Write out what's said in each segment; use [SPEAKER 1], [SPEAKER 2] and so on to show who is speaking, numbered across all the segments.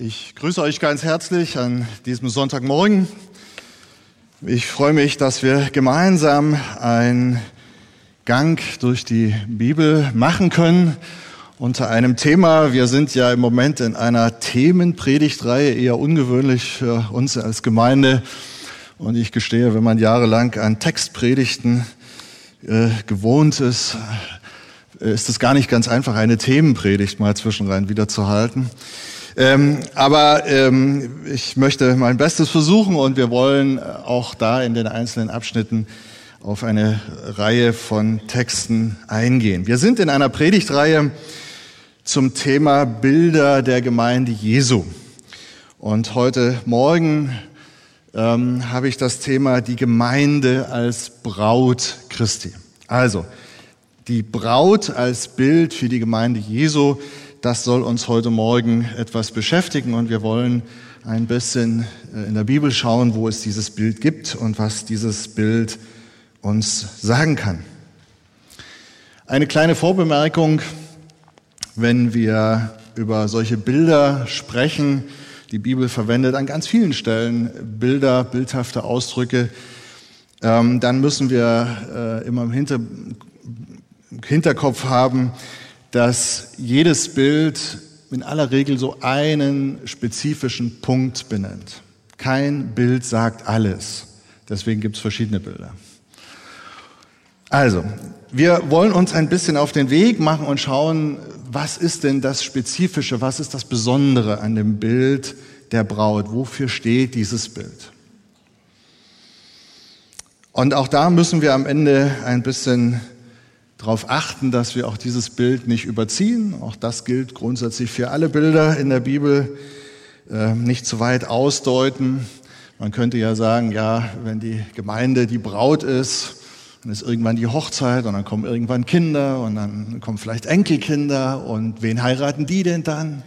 [SPEAKER 1] Ich grüße euch ganz herzlich an diesem Sonntagmorgen. Ich freue mich, dass wir gemeinsam einen Gang durch die Bibel machen können unter einem Thema. Wir sind ja im Moment in einer Themenpredigtreihe, eher ungewöhnlich für uns als Gemeinde. Und ich gestehe, wenn man jahrelang an Textpredigten äh, gewohnt ist, ist es gar nicht ganz einfach, eine Themenpredigt mal zwischenrein wieder zu halten. Ähm, aber ähm, ich möchte mein Bestes versuchen und wir wollen auch da in den einzelnen Abschnitten auf eine Reihe von Texten eingehen. Wir sind in einer Predigtreihe zum Thema Bilder der Gemeinde Jesu. Und heute Morgen ähm, habe ich das Thema die Gemeinde als Braut Christi. Also, die Braut als Bild für die Gemeinde Jesu das soll uns heute Morgen etwas beschäftigen und wir wollen ein bisschen äh, in der Bibel schauen, wo es dieses Bild gibt und was dieses Bild uns sagen kann. Eine kleine Vorbemerkung, wenn wir über solche Bilder sprechen, die Bibel verwendet an ganz vielen Stellen Bilder, bildhafte Ausdrücke, ähm, dann müssen wir äh, immer im Hinterkopf haben, dass jedes Bild in aller Regel so einen spezifischen Punkt benennt. Kein Bild sagt alles. Deswegen gibt es verschiedene Bilder. Also, wir wollen uns ein bisschen auf den Weg machen und schauen, was ist denn das Spezifische, was ist das Besondere an dem Bild der Braut? Wofür steht dieses Bild? Und auch da müssen wir am Ende ein bisschen darauf achten, dass wir auch dieses Bild nicht überziehen. Auch das gilt grundsätzlich für alle Bilder in der Bibel. Äh, nicht zu weit ausdeuten. Man könnte ja sagen, ja, wenn die Gemeinde die Braut ist, dann ist irgendwann die Hochzeit und dann kommen irgendwann Kinder und dann kommen vielleicht Enkelkinder und wen heiraten die denn dann?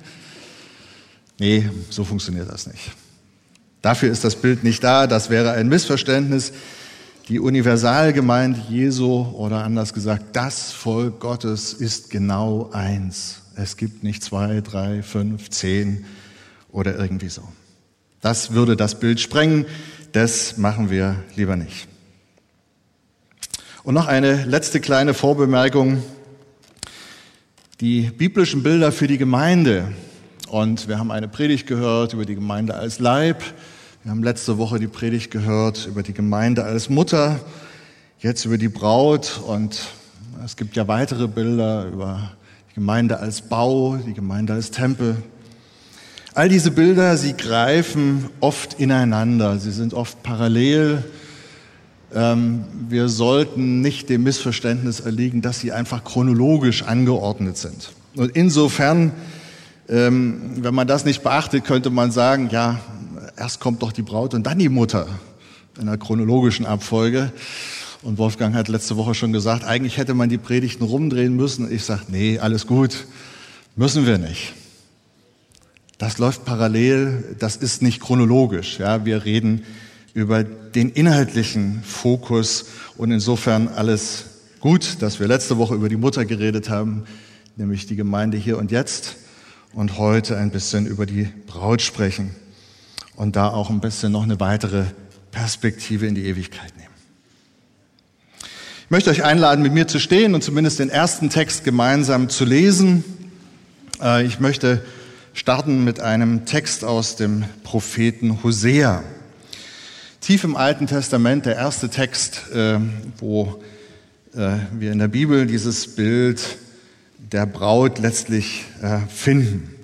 [SPEAKER 1] Nee, so funktioniert das nicht. Dafür ist das Bild nicht da, das wäre ein Missverständnis. Die Universalgemeinde Jesu oder anders gesagt, das Volk Gottes ist genau eins. Es gibt nicht zwei, drei, fünf, zehn oder irgendwie so. Das würde das Bild sprengen. Das machen wir lieber nicht. Und noch eine letzte kleine Vorbemerkung. Die biblischen Bilder für die Gemeinde. Und wir haben eine Predigt gehört über die Gemeinde als Leib. Wir haben letzte Woche die Predigt gehört über die Gemeinde als Mutter, jetzt über die Braut und es gibt ja weitere Bilder über die Gemeinde als Bau, die Gemeinde als Tempel. All diese Bilder, sie greifen oft ineinander, sie sind oft parallel. Ähm, wir sollten nicht dem Missverständnis erliegen, dass sie einfach chronologisch angeordnet sind. Und insofern, ähm, wenn man das nicht beachtet, könnte man sagen, ja, erst kommt doch die Braut und dann die Mutter in einer chronologischen Abfolge. Und Wolfgang hat letzte Woche schon gesagt, eigentlich hätte man die Predigten rumdrehen müssen. Ich sage, nee, alles gut, müssen wir nicht. Das läuft parallel, das ist nicht chronologisch. Ja, wir reden über den inhaltlichen Fokus und insofern alles gut, dass wir letzte Woche über die Mutter geredet haben, nämlich die Gemeinde hier und jetzt und heute ein bisschen über die Braut sprechen und da auch ein bisschen noch eine weitere Perspektive in die Ewigkeit nehmen. Ich möchte euch einladen, mit mir zu stehen und zumindest den ersten Text gemeinsam zu lesen. Äh, ich möchte starten mit einem Text aus dem Propheten Hosea. Tief im Alten Testament, der erste Text, äh, wo äh, wir in der Bibel dieses Bild der Braut letztlich finden.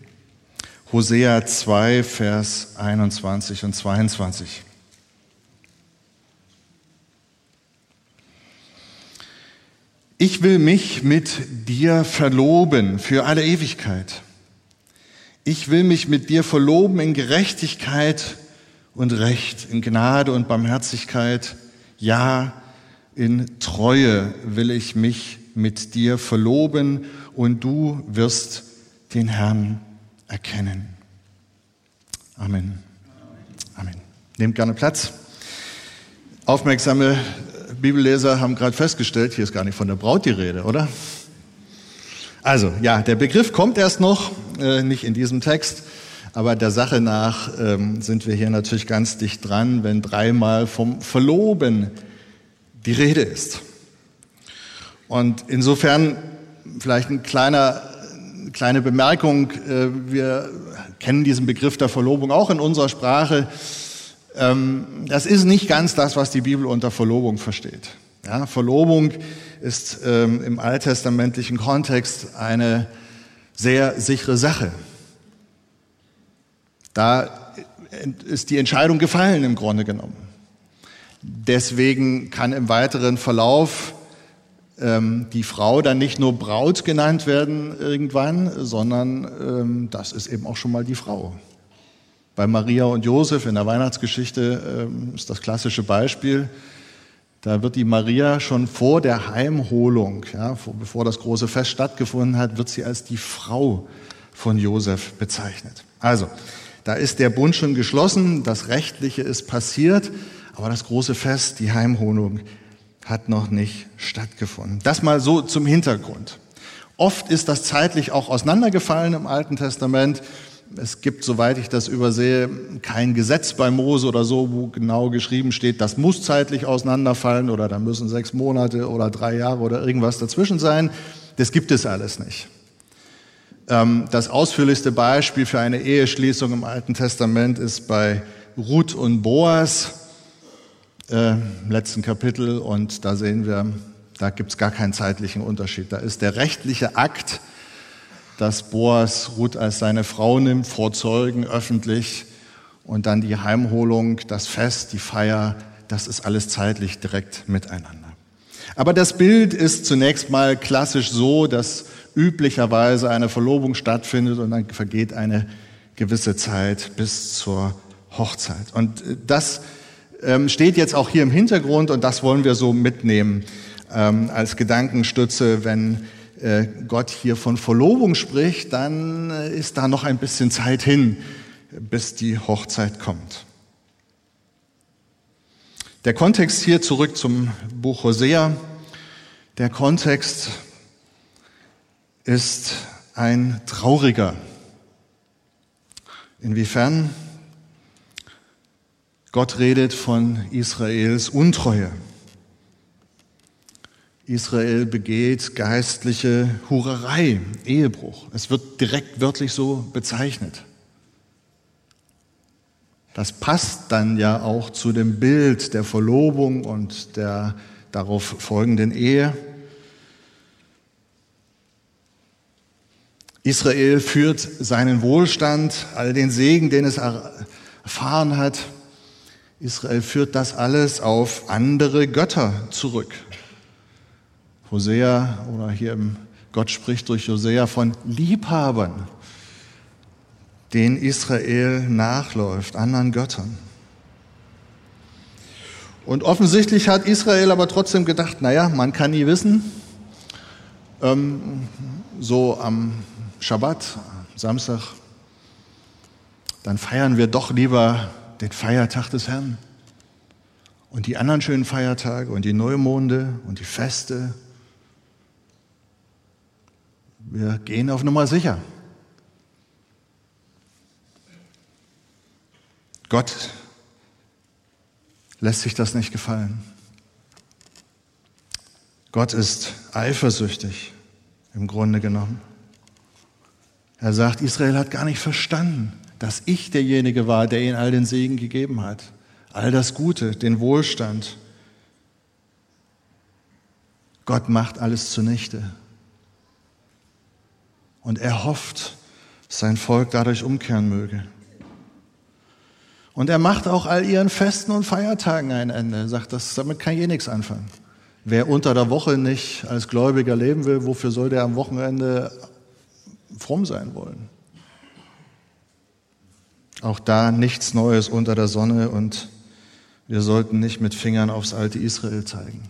[SPEAKER 1] Hosea 2, Vers 21 und 22. Ich will mich mit dir verloben für alle Ewigkeit. Ich will mich mit dir verloben in Gerechtigkeit und Recht, in Gnade und Barmherzigkeit. Ja, in Treue will ich mich mit dir verloben und du wirst den Herrn erkennen. Amen. Amen. Nehmt gerne Platz. Aufmerksame Bibelleser haben gerade festgestellt, hier ist gar nicht von der Braut die Rede, oder? Also, ja, der Begriff kommt erst noch, äh, nicht in diesem Text, Aber der Sache nach ähm, sind wir hier natürlich ganz dicht dran, wenn dreimal vom Verloben die Rede ist. Und insofern vielleicht ein kleiner, kleine Bemerkung. Äh, wir kennen diesen Begriff der Verlobung auch in unserer Sprache. Ähm, das ist nicht ganz das, was die Bibel unter Verlobung versteht. Ja, Verlobung ist ähm, im alttestamentlichen Kontext eine sehr sichere Sache. Da ist die Entscheidung gefallen im Grunde genommen. Deswegen kann im weiteren Verlauf die Frau dann nicht nur Braut genannt werden irgendwann, sondern ähm, das ist eben auch schon mal die Frau. Bei Maria und Josef in der Weihnachtsgeschichte ähm, ist das klassische Beispiel. Da wird die Maria schon vor der Heimholung, ja, vor, bevor das große Fest stattgefunden hat, wird sie als die Frau von Josef bezeichnet. Also, da ist der Bund schon geschlossen, das Rechtliche ist passiert, aber das große Fest, die Heimholung, hat noch nicht stattgefunden. Das mal so zum Hintergrund. Oft ist das zeitlich auch auseinandergefallen im Alten Testament. Es gibt, soweit ich das übersehe, kein Gesetz bei Mose oder so, wo genau geschrieben steht, das muss zeitlich auseinanderfallen oder da müssen sechs Monate oder drei Jahre oder irgendwas dazwischen sein. Das gibt es alles nicht. Ähm, das ausführlichste Beispiel für eine Eheschließung im Alten Testament ist bei Ruth und Boas äh, im letzten Kapitel und da sehen wir, da gibt es gar keinen zeitlichen Unterschied. Da ist der rechtliche Akt, dass Boas Ruth als seine Frau nimmt, vor Zeugen öffentlich und dann die Heimholung, das Fest, die Feier, das ist alles zeitlich direkt miteinander. Aber das Bild ist zunächst mal klassisch so, dass üblicherweise eine Verlobung stattfindet und dann vergeht eine gewisse Zeit bis zur Hochzeit. Und das ähm, steht jetzt auch hier im Hintergrund und das wollen wir so mitnehmen ähm, als Gedankenstütze, wenn äh, Gott hier von Verlobung spricht, dann äh, ist da noch ein bisschen Zeit hin, bis die Hochzeit kommt. Der Kontext hier zurück zum Buch Hosea. Der Kontext ist ein trauriger. Inwiefern? Gott redet von Israels Untreue. Israel begeht geistliche Hurerei, Ehebruch. Es wird direkt wörtlich so bezeichnet. Das passt dann ja auch zu dem Bild der Verlobung und der darauf folgenden Ehe. Israel führt seinen Wohlstand, all den Segen, den es erfahren hat. Israel führt das alles auf andere Götter zurück. Hosea oder hier im Gott spricht durch Hosea von Liebhabern, denen Israel nachläuft, anderen Göttern. Und offensichtlich hat Israel aber trotzdem gedacht, naja, man kann nie wissen, ähm, so am Schabbat, Samstag, dann feiern wir doch lieber den Feiertag des Herrn. Und die anderen schönen Feiertage und die Neumonde und die Feste wir gehen auf Nummer sicher. Gott lässt sich das nicht gefallen. Gott ist eifersüchtig im Grunde genommen. Er sagt, Israel hat gar nicht verstanden, dass ich derjenige war, der ihnen all den Segen gegeben hat, all das Gute, den Wohlstand. Gott macht alles zunichte. Und er hofft, dass sein Volk dadurch umkehren möge. Und er macht auch all ihren Festen und Feiertagen ein Ende. Er sagt, das, damit kann je nichts anfangen. Wer unter der Woche nicht als Gläubiger leben will, wofür soll der am Wochenende fromm sein wollen? Auch da nichts Neues unter der Sonne und wir sollten nicht mit Fingern aufs alte Israel zeigen,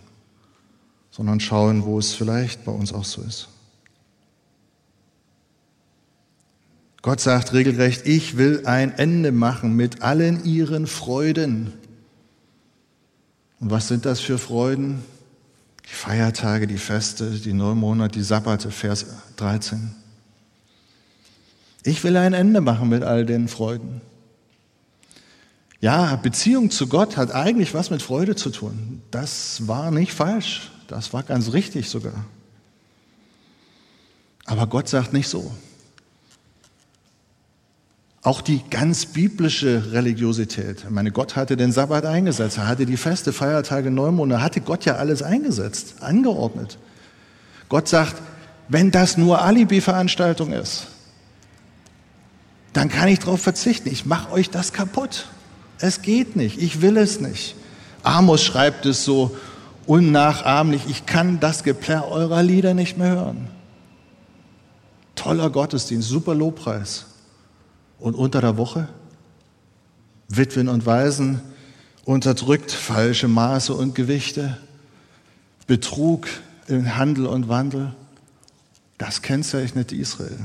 [SPEAKER 1] sondern schauen, wo es vielleicht bei uns auch so ist. Gott sagt regelrecht, ich will ein Ende machen mit allen ihren Freuden. Und was sind das für Freuden? Die Feiertage, die Feste, die Neumonate, die Sabbate, Vers 13. Ich will ein Ende machen mit all den Freuden. Ja, Beziehung zu Gott hat eigentlich was mit Freude zu tun. Das war nicht falsch. Das war ganz richtig sogar. Aber Gott sagt nicht so. Auch die ganz biblische Religiosität. Ich meine, Gott hatte den Sabbat eingesetzt, er hatte die Feste, Feiertage, Neumonde, hatte Gott ja alles eingesetzt, angeordnet. Gott sagt, wenn das nur Alibi-Veranstaltung ist, dann kann ich darauf verzichten. Ich mache euch das kaputt. Es geht nicht. Ich will es nicht. Amos schreibt es so unnachahmlich. Ich kann das Geplärr eurer Lieder nicht mehr hören. Toller Gottesdienst, super Lobpreis. Und unter der Woche? Witwen und Waisen unterdrückt, falsche Maße und Gewichte, Betrug in Handel und Wandel. Das kennzeichnet Israel.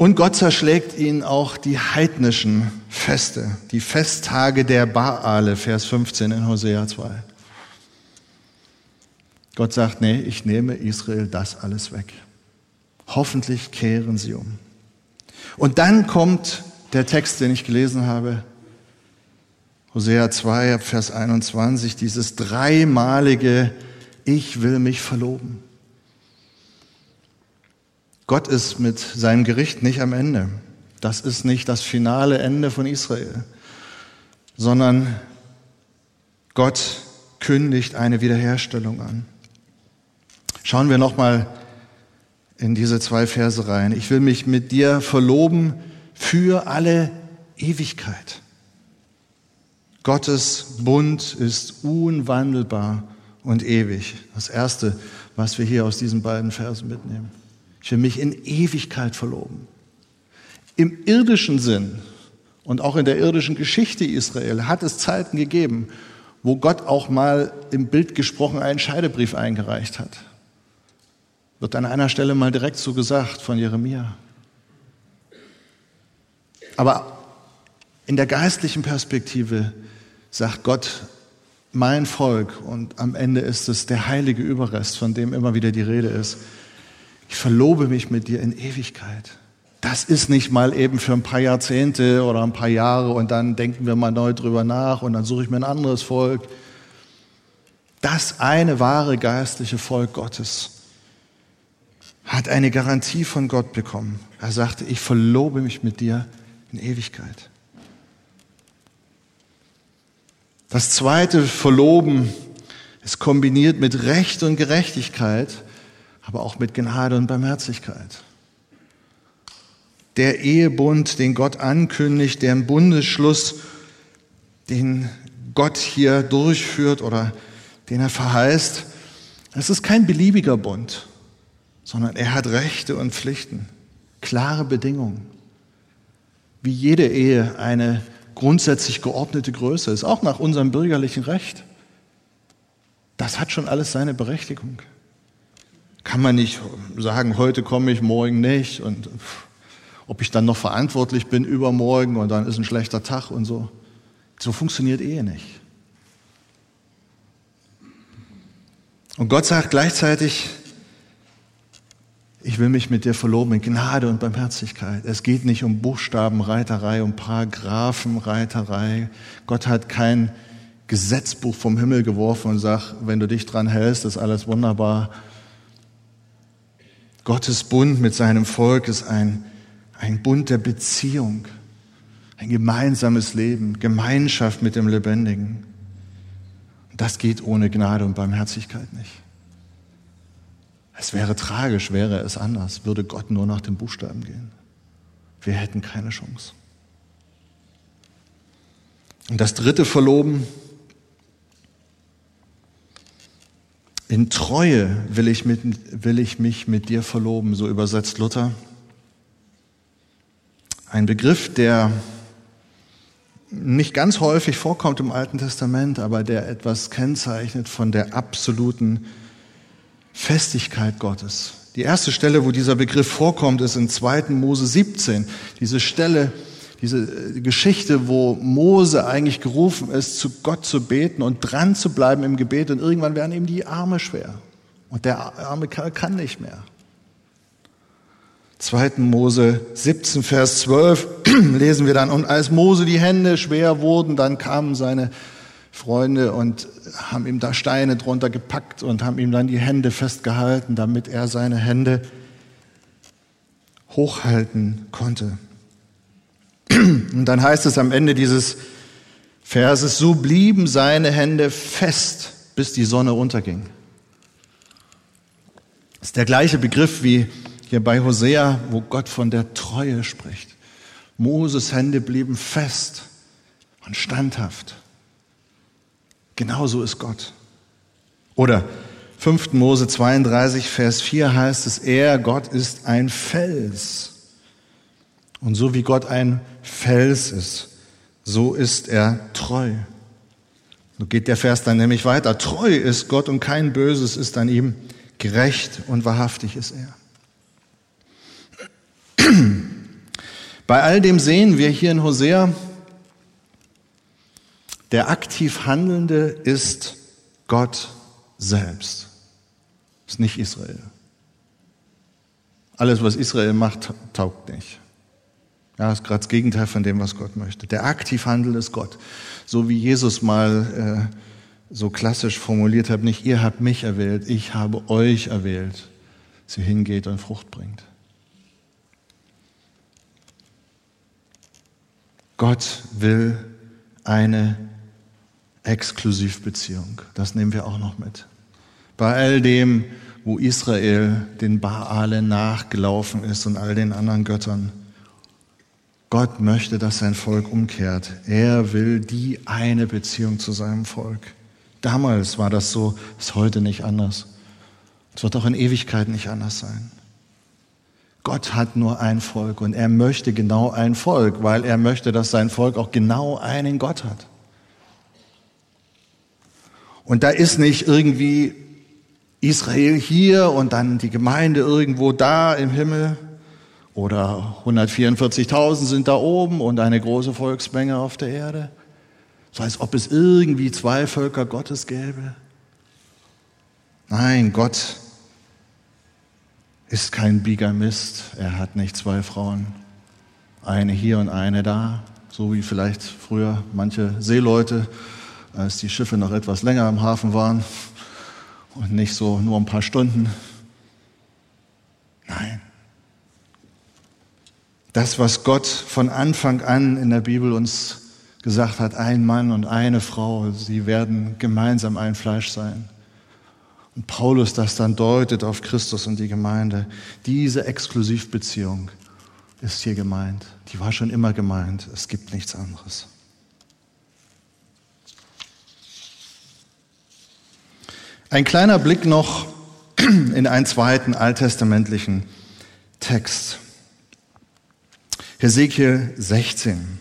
[SPEAKER 1] Und Gott zerschlägt ihnen auch die heidnischen Feste, die Festtage der Baale, Vers 15 in Hosea 2. Gott sagt, nee, ich nehme Israel das alles weg. Hoffentlich kehren sie um. Und dann kommt der Text, den ich gelesen habe, Hosea 2, Vers 21, dieses dreimalige Ich will mich verloben. Gott ist mit seinem Gericht nicht am Ende. Das ist nicht das finale Ende von Israel, sondern Gott kündigt eine Wiederherstellung an. Schauen wir nochmal in diese zwei Verse rein. Ich will mich mit dir verloben für alle Ewigkeit. Gottes Bund ist unwandelbar und ewig. Das Erste, was wir hier aus diesen beiden Versen mitnehmen. Ich will mich in Ewigkeit verloben. Im irdischen Sinn und auch in der irdischen Geschichte Israel hat es Zeiten gegeben, wo Gott auch mal im Bild gesprochen einen Scheidebrief eingereicht hat. Wird an einer Stelle mal direkt so gesagt von Jeremia. Aber in der geistlichen Perspektive sagt Gott, mein Volk, und am Ende ist es der heilige Überrest, von dem immer wieder die Rede ist, ich verlobe mich mit dir in Ewigkeit. Das ist nicht mal eben für ein paar Jahrzehnte oder ein paar Jahre und dann denken wir mal neu drüber nach und dann suche ich mir ein anderes Volk. Das eine wahre geistliche Volk Gottes hat eine Garantie von Gott bekommen. Er sagte, ich verlobe mich mit dir in Ewigkeit. Das zweite Verloben ist kombiniert mit Recht und Gerechtigkeit aber auch mit Gnade und Barmherzigkeit. Der Ehebund, den Gott ankündigt, der Bundesschluss, den Gott hier durchführt oder den er verheißt, es ist kein beliebiger Bund, sondern er hat Rechte und Pflichten, klare Bedingungen. Wie jede Ehe eine grundsätzlich geordnete Größe ist, auch nach unserem bürgerlichen Recht. Das hat schon alles seine Berechtigung. Kann man nicht sagen, heute komme ich, morgen nicht und ob ich dann noch verantwortlich bin übermorgen und dann ist ein schlechter Tag und so. So funktioniert Ehe nicht. Und Gott sagt gleichzeitig, ich will mich mit dir verloben in Gnade und Barmherzigkeit. Es geht nicht um Buchstabenreiterei, um Paragraphenreiterei. Gott hat kein Gesetzbuch vom Himmel geworfen und sagt, wenn du dich dran hältst, ist alles wunderbar. Gottes Bund mit seinem Volk ist ein, ein Bund der Beziehung, ein gemeinsames Leben, Gemeinschaft mit dem Lebendigen. Das geht ohne Gnade und Barmherzigkeit nicht. Es wäre tragisch, wäre es anders, würde Gott nur nach den Buchstaben gehen. Wir hätten keine Chance. Und das dritte Verloben In Treue will ich, mit, will ich mich mit dir verloben, so übersetzt Luther. Ein Begriff, der nicht ganz häufig vorkommt im Alten Testament, aber der etwas kennzeichnet von der absoluten Festigkeit Gottes. Die erste Stelle, wo dieser Begriff vorkommt, ist in 2. Mose 17. Diese Stelle, diese äh, Geschichte, wo Mose eigentlich gerufen ist, zu Gott zu beten und dran zu bleiben im Gebet und irgendwann werden ihm die Arme schwer und der arme Kerl kann nicht mehr. 2. Mose 17, Vers 12 lesen wir dann, und als Mose die Hände schwer wurden, dann kamen seine Freunde und haben ihm da Steine drunter gepackt und haben ihm dann die Hände festgehalten, damit er seine Hände hochhalten konnte. Und dann heißt es am Ende dieses Verses, so blieben seine Hände fest, bis die Sonne unterging. Das ist der gleiche Begriff wie hier bei Hosea, wo Gott von der Treue spricht. Moses Hände blieben fest und standhaft. Genauso ist Gott. Oder 5. Mose 32, Vers 4 heißt es, er, Gott, ist ein Fels. Und so wie Gott ein Fels ist, so ist er treu. So geht der Vers dann nämlich weiter. Treu ist Gott und kein Böses ist an ihm. Gerecht und wahrhaftig ist er. Bei all dem sehen wir hier in Hosea, der aktiv Handelnde ist Gott selbst. Ist nicht Israel. Alles, was Israel macht, taugt nicht. Ja, ist gerade das Gegenteil von dem, was Gott möchte. Der aktiv Handelnde ist Gott. So wie Jesus mal äh, so klassisch formuliert hat, nicht ihr habt mich erwählt, ich habe euch erwählt, sie hingeht und Frucht bringt. Gott will eine Exklusivbeziehung. Das nehmen wir auch noch mit. Bei all dem, wo Israel den Baale nachgelaufen ist und all den anderen Göttern. Gott möchte, dass sein Volk umkehrt. Er will die eine Beziehung zu seinem Volk. Damals war das so, ist heute nicht anders. Es wird auch in Ewigkeit nicht anders sein. Gott hat nur ein Volk und er möchte genau ein Volk, weil er möchte, dass sein Volk auch genau einen Gott hat. Und da ist nicht irgendwie Israel hier und dann die Gemeinde irgendwo da im Himmel oder 144.000 sind da oben und eine große Volksmenge auf der Erde. So als ob es irgendwie zwei Völker Gottes gäbe. Nein, Gott ist kein Bigamist. Er hat nicht zwei Frauen, eine hier und eine da, so wie vielleicht früher manche Seeleute als die Schiffe noch etwas länger im Hafen waren und nicht so nur ein paar Stunden. Nein. Das, was Gott von Anfang an in der Bibel uns gesagt hat, ein Mann und eine Frau, sie werden gemeinsam ein Fleisch sein. Und Paulus das dann deutet auf Christus und die Gemeinde. Diese Exklusivbeziehung ist hier gemeint. Die war schon immer gemeint. Es gibt nichts anderes. Ein kleiner Blick noch in einen zweiten alttestamentlichen Text. Hesekiel 16.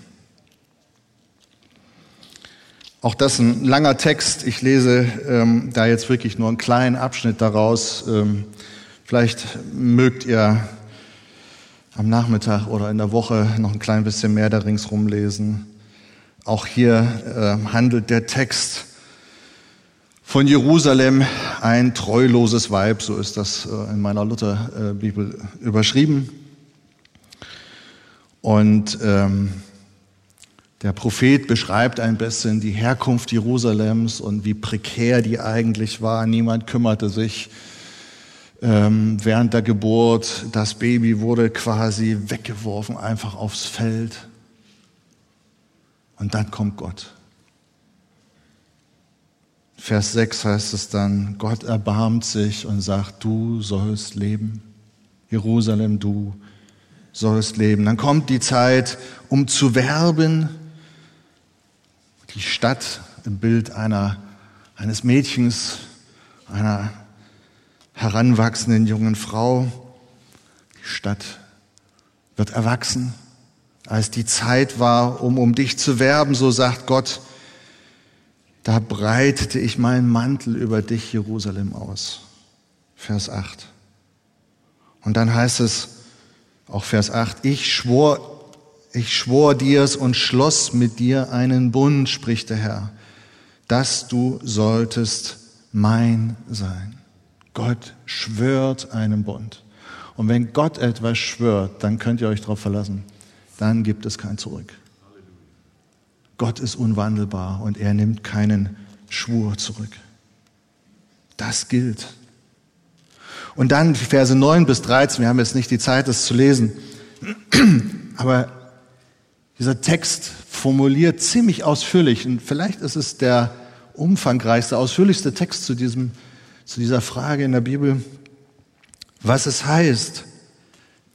[SPEAKER 1] Auch das ein langer Text. Ich lese ähm, da jetzt wirklich nur einen kleinen Abschnitt daraus. Ähm, vielleicht mögt ihr am Nachmittag oder in der Woche noch ein klein bisschen mehr da ringsrum lesen. Auch hier äh, handelt der Text von Jerusalem ein treuloses Weib, so ist das äh, in meiner Lutherbibel überschrieben. Und ähm, der Prophet beschreibt ein bisschen die Herkunft Jerusalems und wie prekär die eigentlich war. Niemand kümmerte sich ähm, während der Geburt. Das Baby wurde quasi weggeworfen, einfach aufs Feld. Und dann kommt Gott. Vers 6 heißt es dann, Gott erbarmt sich und sagt, du sollst leben. Jerusalem, du sollst leben. Dann kommt die Zeit, um zu werben. Die Stadt im Bild einer, eines Mädchens, einer heranwachsenden jungen Frau. Die Stadt wird erwachsen. Als die Zeit war, um um dich zu werben, so sagt Gott, da breitete ich meinen Mantel über dich, Jerusalem, aus. Vers 8. Und dann heißt es, auch Vers 8, ich schwor, ich schwor dir's und schloss mit dir einen Bund, spricht der Herr, dass du solltest mein sein. Gott schwört einen Bund. Und wenn Gott etwas schwört, dann könnt ihr euch darauf verlassen. Dann gibt es kein Zurück. Gott ist unwandelbar und er nimmt keinen Schwur zurück. Das gilt. Und dann Verse 9 bis 13, wir haben jetzt nicht die Zeit, das zu lesen, aber dieser Text formuliert ziemlich ausführlich, und vielleicht ist es der umfangreichste, ausführlichste Text zu, diesem, zu dieser Frage in der Bibel, was es heißt,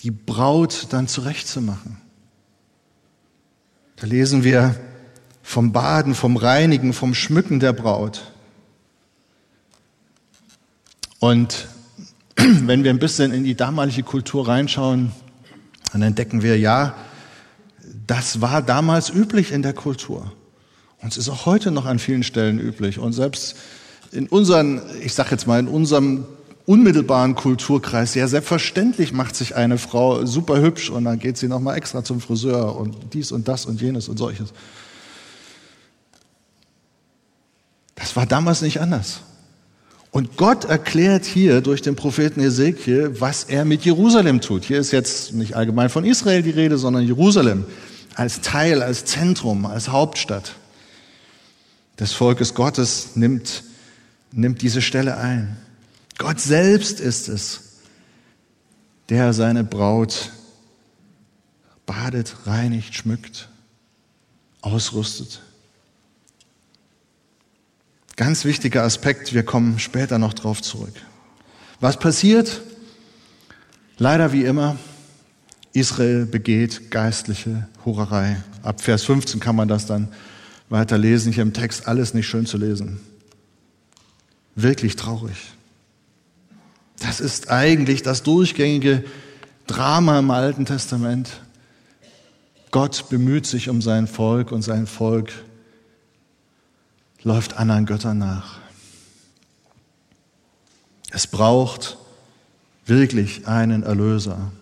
[SPEAKER 1] die Braut dann zurechtzumachen. Da lesen wir vom Baden, vom Reinigen, vom Schmücken der Braut. Und wenn wir ein bisschen in die damalige Kultur reinschauen, dann entdecken wir, ja, das war damals üblich in der Kultur. Und es ist auch heute noch an vielen Stellen üblich. Und selbst in unseren, ich sage jetzt mal, in unserem unmittelbaren Kulturkreis, ja, selbstverständlich macht sich eine Frau super hübsch und dann geht sie nochmal extra zum Friseur und dies und das und jenes und solches. Das war damals nicht anders. Und Gott erklärt hier durch den Propheten Ezekiel, was er mit Jerusalem tut. Hier ist jetzt nicht allgemein von Israel die Rede, sondern Jerusalem als Teil, als Zentrum, als Hauptstadt des Volkes Gottes nimmt, nimmt diese Stelle ein. Gott selbst ist es, der seine Braut badet, reinigt, schmückt, ausrüstet. Ganz wichtiger Aspekt, wir kommen später noch drauf zurück. Was passiert? Leider wie immer, Israel begeht geistliche Hurerei. Ab Vers 15 kann man das dann weiter lesen. Hier im Text alles nicht schön zu lesen. Wirklich traurig. Das ist eigentlich das durchgängige Drama im Alten Testament. Gott bemüht sich um sein Volk und sein Volk läuft anderen Göttern nach. Es braucht wirklich einen Erlöser,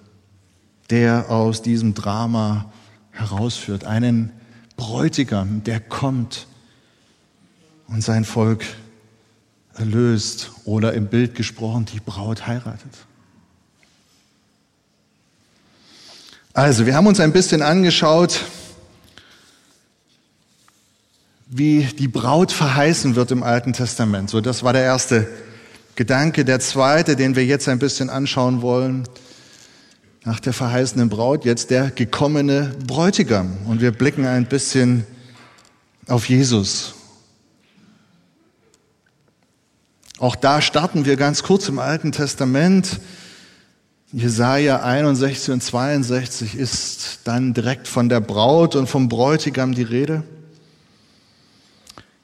[SPEAKER 1] der aus diesem Drama herausführt, einen Bräutigam, der kommt und sein Volk erlöst oder im Bild gesprochen die Braut heiratet. Also, wir haben uns ein bisschen angeschaut, wie die Braut verheißen wird im Alten Testament. So, das war der erste Gedanke. Der zweite, den wir jetzt ein bisschen anschauen wollen, nach der verheißenen Braut, jetzt der gekommene Bräutigam. Und wir blicken ein bisschen auf Jesus. Auch da starten wir ganz kurz im Alten Testament. Jesaja 61 und 62 ist dann direkt von der Braut und vom Bräutigam die Rede.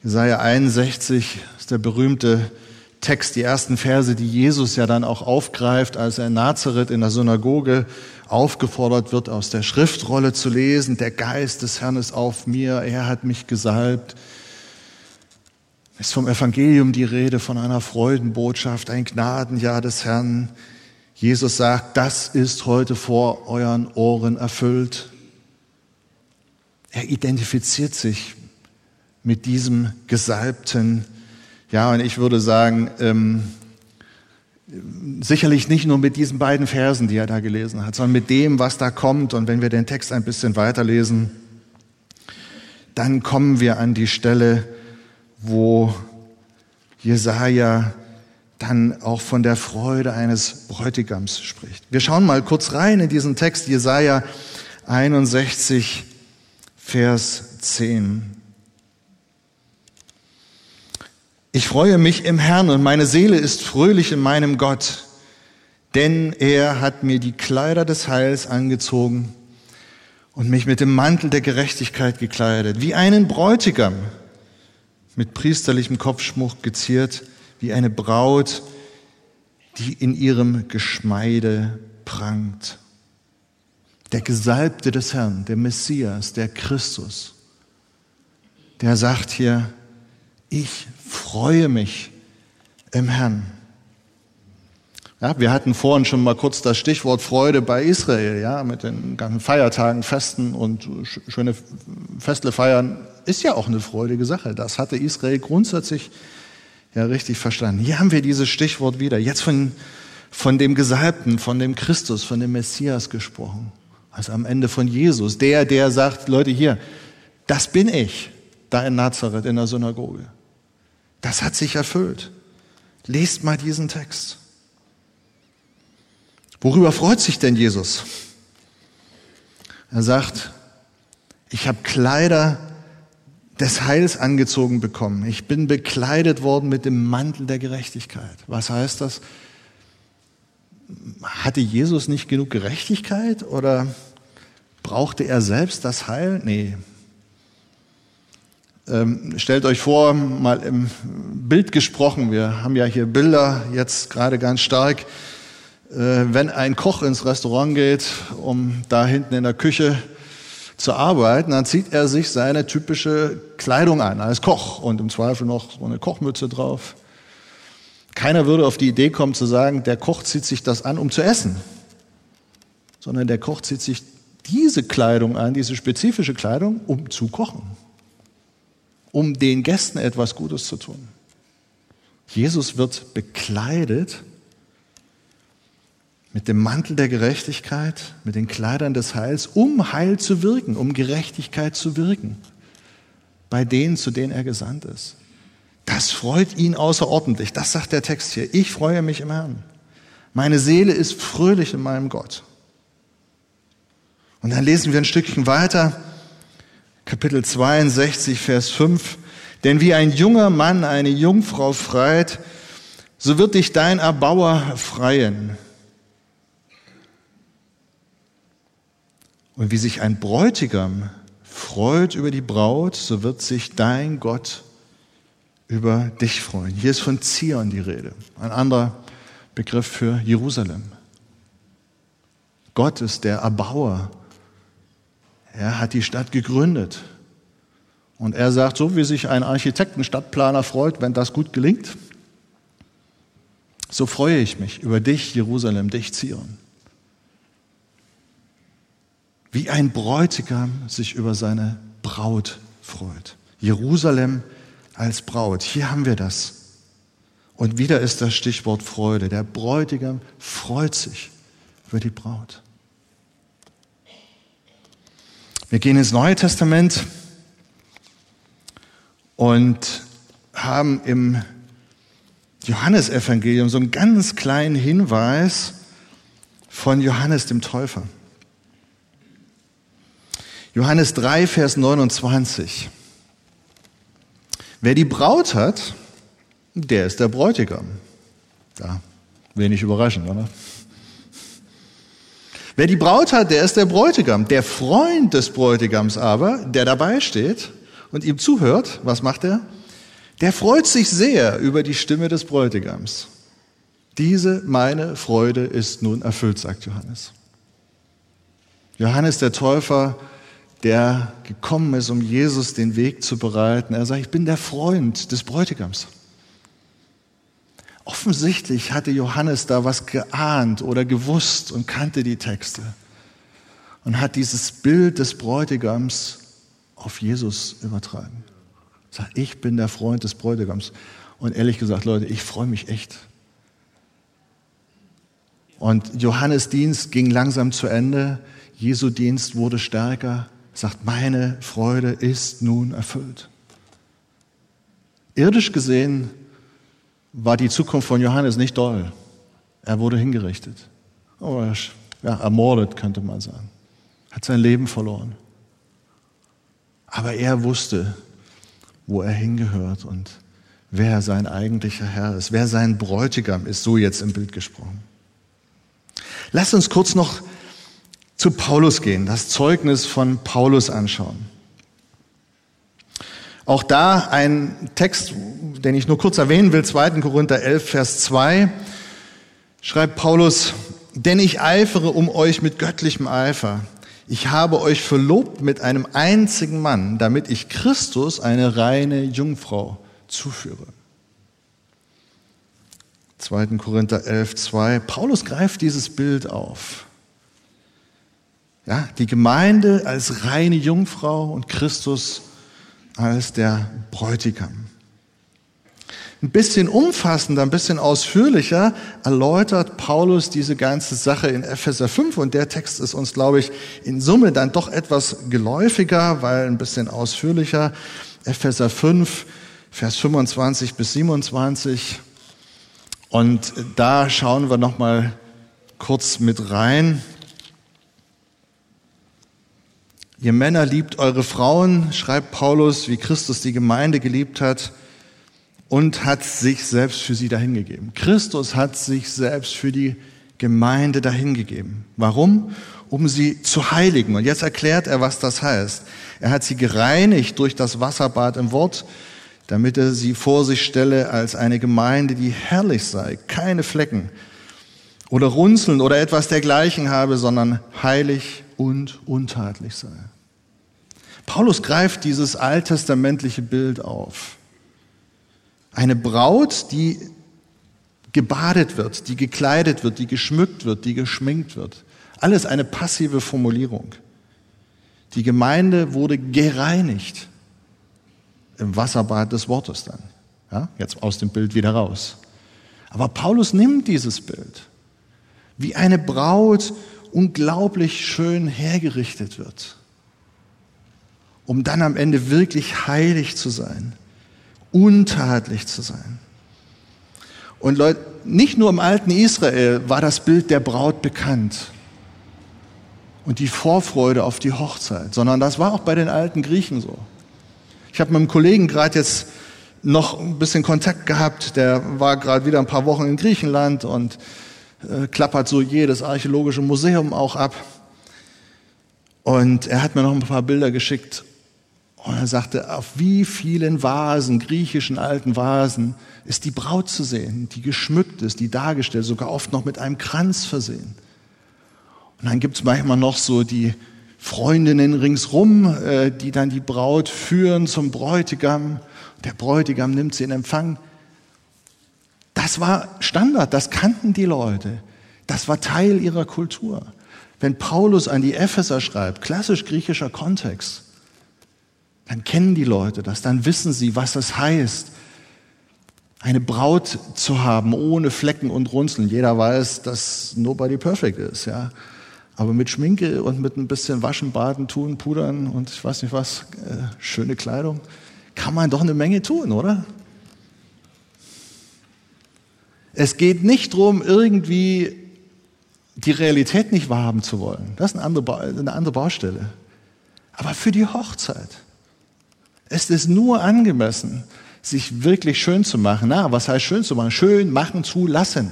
[SPEAKER 1] Jesaja 61 ist der berühmte Text, die ersten Verse, die Jesus ja dann auch aufgreift, als er in Nazareth in der Synagoge aufgefordert wird, aus der Schriftrolle zu lesen. Der Geist des Herrn ist auf mir, er hat mich gesalbt. Ist vom Evangelium die Rede, von einer Freudenbotschaft, ein Gnadenjahr des Herrn. Jesus sagt, das ist heute vor euren Ohren erfüllt. Er identifiziert sich mit diesem Gesalbten. Ja, und ich würde sagen, ähm, sicherlich nicht nur mit diesen beiden Versen, die er da gelesen hat, sondern mit dem, was da kommt. Und wenn wir den Text ein bisschen weiterlesen, dann kommen wir an die Stelle, wo Jesaja dann auch von der Freude eines Bräutigams spricht. Wir schauen mal kurz rein in diesen Text, Jesaja 61, Vers 10. Ich freue mich im Herrn und meine Seele ist fröhlich in meinem Gott, denn er hat mir die Kleider des Heils angezogen und mich mit dem Mantel der Gerechtigkeit gekleidet, wie einen Bräutigam mit priesterlichem Kopfschmuck geziert, wie eine Braut, die in ihrem Geschmeide prangt. Der Gesalbte des Herrn, der Messias, der Christus, der sagt hier, ich freue mich im Herrn. Ja, wir hatten vorhin schon mal kurz das Stichwort Freude bei Israel, ja, mit den ganzen Feiertagen, Festen und schöne Festle feiern, ist ja auch eine freudige Sache. Das hatte Israel grundsätzlich ja richtig verstanden. Hier haben wir dieses Stichwort wieder. Jetzt von, von dem Gesalbten, von dem Christus, von dem Messias gesprochen. Also am Ende von Jesus, der, der sagt, Leute hier, das bin ich, da in Nazareth in der Synagoge. Das hat sich erfüllt. Lest mal diesen Text. Worüber freut sich denn Jesus? Er sagt, ich habe Kleider des Heils angezogen bekommen. Ich bin bekleidet worden mit dem Mantel der Gerechtigkeit. Was heißt das? Hatte Jesus nicht genug Gerechtigkeit oder brauchte er selbst das Heil? Nee. Ähm, stellt euch vor, mal im Bild gesprochen, wir haben ja hier Bilder jetzt gerade ganz stark, äh, wenn ein Koch ins Restaurant geht, um da hinten in der Küche zu arbeiten, dann zieht er sich seine typische Kleidung an als Koch und im Zweifel noch so eine Kochmütze drauf. Keiner würde auf die Idee kommen zu sagen, der Koch zieht sich das an, um zu essen, sondern der Koch zieht sich diese Kleidung an, diese spezifische Kleidung, um zu kochen, um den Gästen etwas Gutes zu tun. Jesus wird bekleidet mit dem Mantel der Gerechtigkeit, mit den Kleidern des Heils, um Heil zu wirken, um Gerechtigkeit zu wirken, bei denen, zu denen er gesandt ist. Das freut ihn außerordentlich. Das sagt der Text hier. Ich freue mich im Herrn. Meine Seele ist fröhlich in meinem Gott. Und dann lesen wir ein Stückchen weiter, Kapitel 62, Vers 5. Denn wie ein junger Mann eine Jungfrau freit, so wird dich dein Erbauer freien. Und wie sich ein Bräutigam freut über die Braut, so wird sich dein Gott über dich freuen. Hier ist von Zion die Rede. Ein anderer Begriff für Jerusalem. Gott ist der Erbauer. Er hat die Stadt gegründet. Und er sagt, so wie sich ein Architekten, Stadtplaner freut, wenn das gut gelingt, so freue ich mich über dich, Jerusalem, dich, Zion wie ein Bräutigam sich über seine Braut freut. Jerusalem als Braut. Hier haben wir das. Und wieder ist das Stichwort Freude. Der Bräutigam freut sich über die Braut. Wir gehen ins Neue Testament und haben im Johannesevangelium so einen ganz kleinen Hinweis von Johannes dem Täufer. Johannes 3, Vers 29. Wer die Braut hat, der ist der Bräutigam. Ja, wenig überraschend, oder? Wer die Braut hat, der ist der Bräutigam. Der Freund des Bräutigams aber, der dabei steht und ihm zuhört, was macht er? Der freut sich sehr über die Stimme des Bräutigams. Diese meine Freude ist nun erfüllt, sagt Johannes. Johannes der Täufer der gekommen ist, um Jesus den Weg zu bereiten. Er sagt, ich bin der Freund des Bräutigams. Offensichtlich hatte Johannes da was geahnt oder gewusst und kannte die Texte und hat dieses Bild des Bräutigams auf Jesus übertragen. Er sagt, ich bin der Freund des Bräutigams. Und ehrlich gesagt, Leute, ich freue mich echt. Und Johannes Dienst ging langsam zu Ende. Jesu Dienst wurde stärker sagt, meine Freude ist nun erfüllt. Irdisch gesehen war die Zukunft von Johannes nicht doll. Er wurde hingerichtet. Oder ja, ermordet, könnte man sagen. Hat sein Leben verloren. Aber er wusste, wo er hingehört und wer sein eigentlicher Herr ist, wer sein Bräutigam ist, so jetzt im Bild gesprochen. Lass uns kurz noch zu Paulus gehen, das Zeugnis von Paulus anschauen. Auch da ein Text, den ich nur kurz erwähnen will, 2. Korinther 11, Vers 2, schreibt Paulus, denn ich eifere um euch mit göttlichem Eifer. Ich habe euch verlobt mit einem einzigen Mann, damit ich Christus eine reine Jungfrau zuführe. 2. Korinther 11, 2. Paulus greift dieses Bild auf. Ja, die Gemeinde als reine Jungfrau und Christus als der Bräutigam. Ein bisschen umfassender, ein bisschen ausführlicher erläutert Paulus diese ganze Sache in Epheser 5 und der Text ist uns, glaube ich, in Summe dann doch etwas geläufiger, weil ein bisschen ausführlicher. Epheser 5, Vers 25 bis 27. Und da schauen wir noch mal kurz mit rein. Ihr Männer liebt eure Frauen, schreibt Paulus, wie Christus die Gemeinde geliebt hat und hat sich selbst für sie dahingegeben. Christus hat sich selbst für die Gemeinde dahingegeben. Warum? Um sie zu heiligen. Und jetzt erklärt er, was das heißt. Er hat sie gereinigt durch das Wasserbad im Wort, damit er sie vor sich stelle als eine Gemeinde, die herrlich sei, keine Flecken oder Runzeln oder etwas dergleichen habe, sondern heilig und untadelig sei. Paulus greift dieses alttestamentliche Bild auf. Eine Braut, die gebadet wird, die gekleidet wird, die geschmückt wird, die geschminkt wird. Alles eine passive Formulierung. Die Gemeinde wurde gereinigt im Wasserbad des Wortes dann. Ja, jetzt aus dem Bild wieder raus. Aber Paulus nimmt dieses Bild, wie eine Braut unglaublich schön hergerichtet wird, um dann am Ende wirklich heilig zu sein untadelig zu sein. Und Leute, nicht nur im alten Israel war das Bild der Braut bekannt und die Vorfreude auf die Hochzeit, sondern das war auch bei den alten Griechen so. Ich habe mit einem Kollegen gerade jetzt noch ein bisschen Kontakt gehabt, der war gerade wieder ein paar Wochen in Griechenland und äh, klappert so jedes archäologische Museum auch ab. Und er hat mir noch ein paar Bilder geschickt und er sagte, auf wie vielen Vasen, griechischen alten Vasen, ist die Braut zu sehen, die geschmückt ist, die dargestellt, sogar oft noch mit einem Kranz versehen. Und dann gibt es manchmal noch so die Freundinnen ringsrum, äh, die dann die Braut führen zum Bräutigam. Der Bräutigam nimmt sie in Empfang. Das war Standard, das kannten die Leute. Das war Teil ihrer Kultur. Wenn Paulus an die Epheser schreibt, klassisch griechischer Kontext, dann kennen die Leute das, dann wissen sie, was es heißt, eine Braut zu haben ohne Flecken und Runzeln. Jeder weiß, dass nobody perfect ist, ja. Aber mit Schminke und mit ein bisschen Waschen, Baden, Tun, Pudern und ich weiß nicht was, äh, schöne Kleidung, kann man doch eine Menge tun, oder? Es geht nicht darum, irgendwie die Realität nicht wahrhaben zu wollen. Das ist eine andere, eine andere Baustelle. Aber für die Hochzeit es ist nur angemessen, sich wirklich schön zu machen. Na, was heißt schön zu machen? Schön machen zu lassen.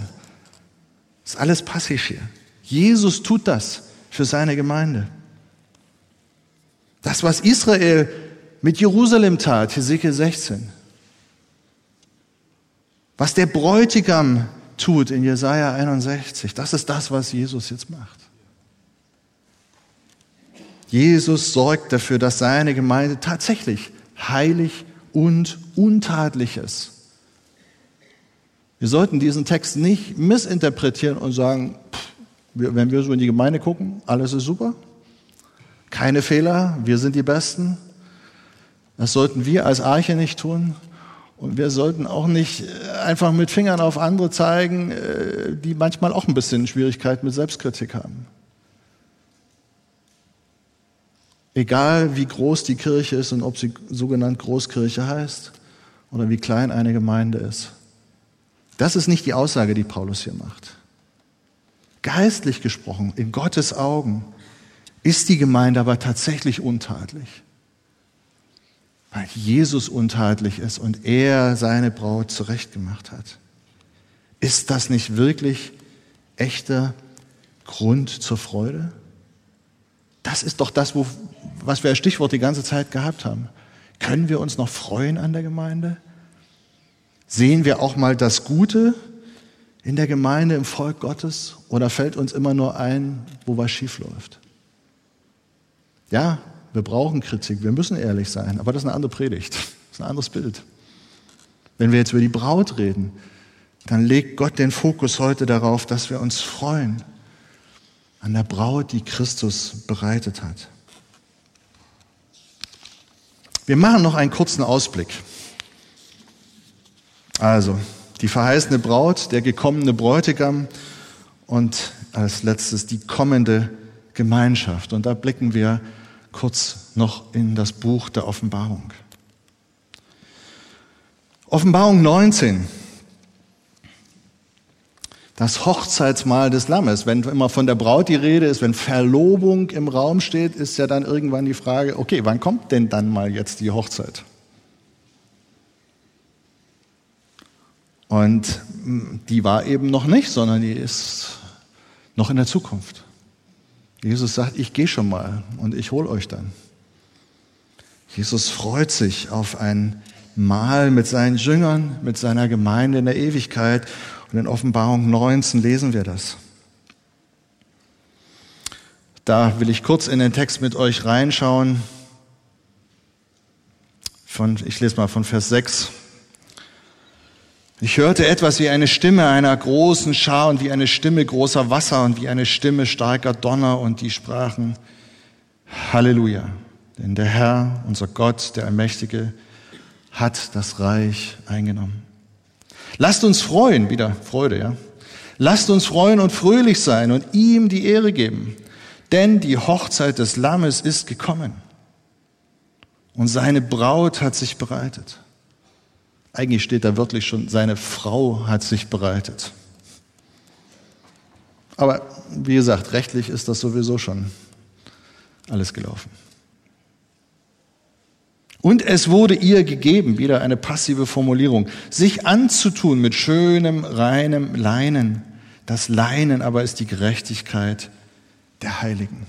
[SPEAKER 1] Das ist alles passiv hier. Jesus tut das für seine Gemeinde. Das, was Israel mit Jerusalem tat, Hesekiel 16. Was der Bräutigam tut in Jesaja 61, das ist das, was Jesus jetzt macht. Jesus sorgt dafür, dass seine Gemeinde tatsächlich heilig und untadlich ist. Wir sollten diesen Text nicht missinterpretieren und sagen, pff, wenn wir so in die Gemeinde gucken, alles ist super, keine Fehler, wir sind die Besten. Das sollten wir als Arche nicht tun. Und wir sollten auch nicht äh, einfach mit Fingern auf andere zeigen, äh, die manchmal auch ein bisschen Schwierigkeiten mit Selbstkritik haben. Egal wie groß die Kirche ist und ob sie sogenannt Großkirche heißt oder wie klein eine Gemeinde ist. Das ist nicht die Aussage, die Paulus hier macht. Geistlich gesprochen, in Gottes Augen, ist die Gemeinde aber tatsächlich untadelig. Weil Jesus untadelig ist und er seine Braut zurechtgemacht hat. Ist das nicht wirklich echter Grund zur Freude? Das ist doch das, wo, was wir als Stichwort die ganze Zeit gehabt haben. Können wir uns noch freuen an der Gemeinde? Sehen wir auch mal das Gute in der Gemeinde, im Volk Gottes? Oder fällt uns immer nur ein, wo was schief läuft? Ja, wir brauchen Kritik, wir müssen ehrlich sein, aber das ist eine andere Predigt, das ist ein anderes Bild. Wenn wir jetzt über die Braut reden, dann legt Gott den Fokus heute darauf, dass wir uns freuen an der Braut, die Christus bereitet hat. Wir machen noch einen kurzen Ausblick. Also, die verheißene Braut, der gekommene Bräutigam und als letztes die kommende Gemeinschaft. Und da blicken wir kurz noch in das Buch der Offenbarung. Offenbarung 19. Das Hochzeitsmahl des Lammes. Wenn immer von der Braut die Rede ist, wenn Verlobung im Raum steht, ist ja dann irgendwann die Frage, okay, wann kommt denn dann mal jetzt die Hochzeit? Und hm, die war eben noch nicht, sondern die ist noch in der Zukunft. Jesus sagt, ich gehe schon mal und ich hole euch dann. Jesus freut sich auf ein Mahl mit seinen Jüngern, mit seiner Gemeinde in der Ewigkeit. Und in Offenbarung 19 lesen wir das. Da will ich kurz in den Text mit euch reinschauen. Von, ich lese mal von Vers 6. Ich hörte etwas wie eine Stimme einer großen Schar und wie eine Stimme großer Wasser und wie eine Stimme starker Donner und die sprachen, Halleluja, denn der Herr, unser Gott, der Allmächtige, hat das Reich eingenommen. Lasst uns freuen, wieder Freude, ja. Lasst uns freuen und fröhlich sein und ihm die Ehre geben, denn die Hochzeit des Lammes ist gekommen und seine Braut hat sich bereitet. Eigentlich steht da wirklich schon, seine Frau hat sich bereitet. Aber wie gesagt, rechtlich ist das sowieso schon alles gelaufen. Und es wurde ihr gegeben, wieder eine passive Formulierung, sich anzutun mit schönem, reinem Leinen. Das Leinen aber ist die Gerechtigkeit der Heiligen.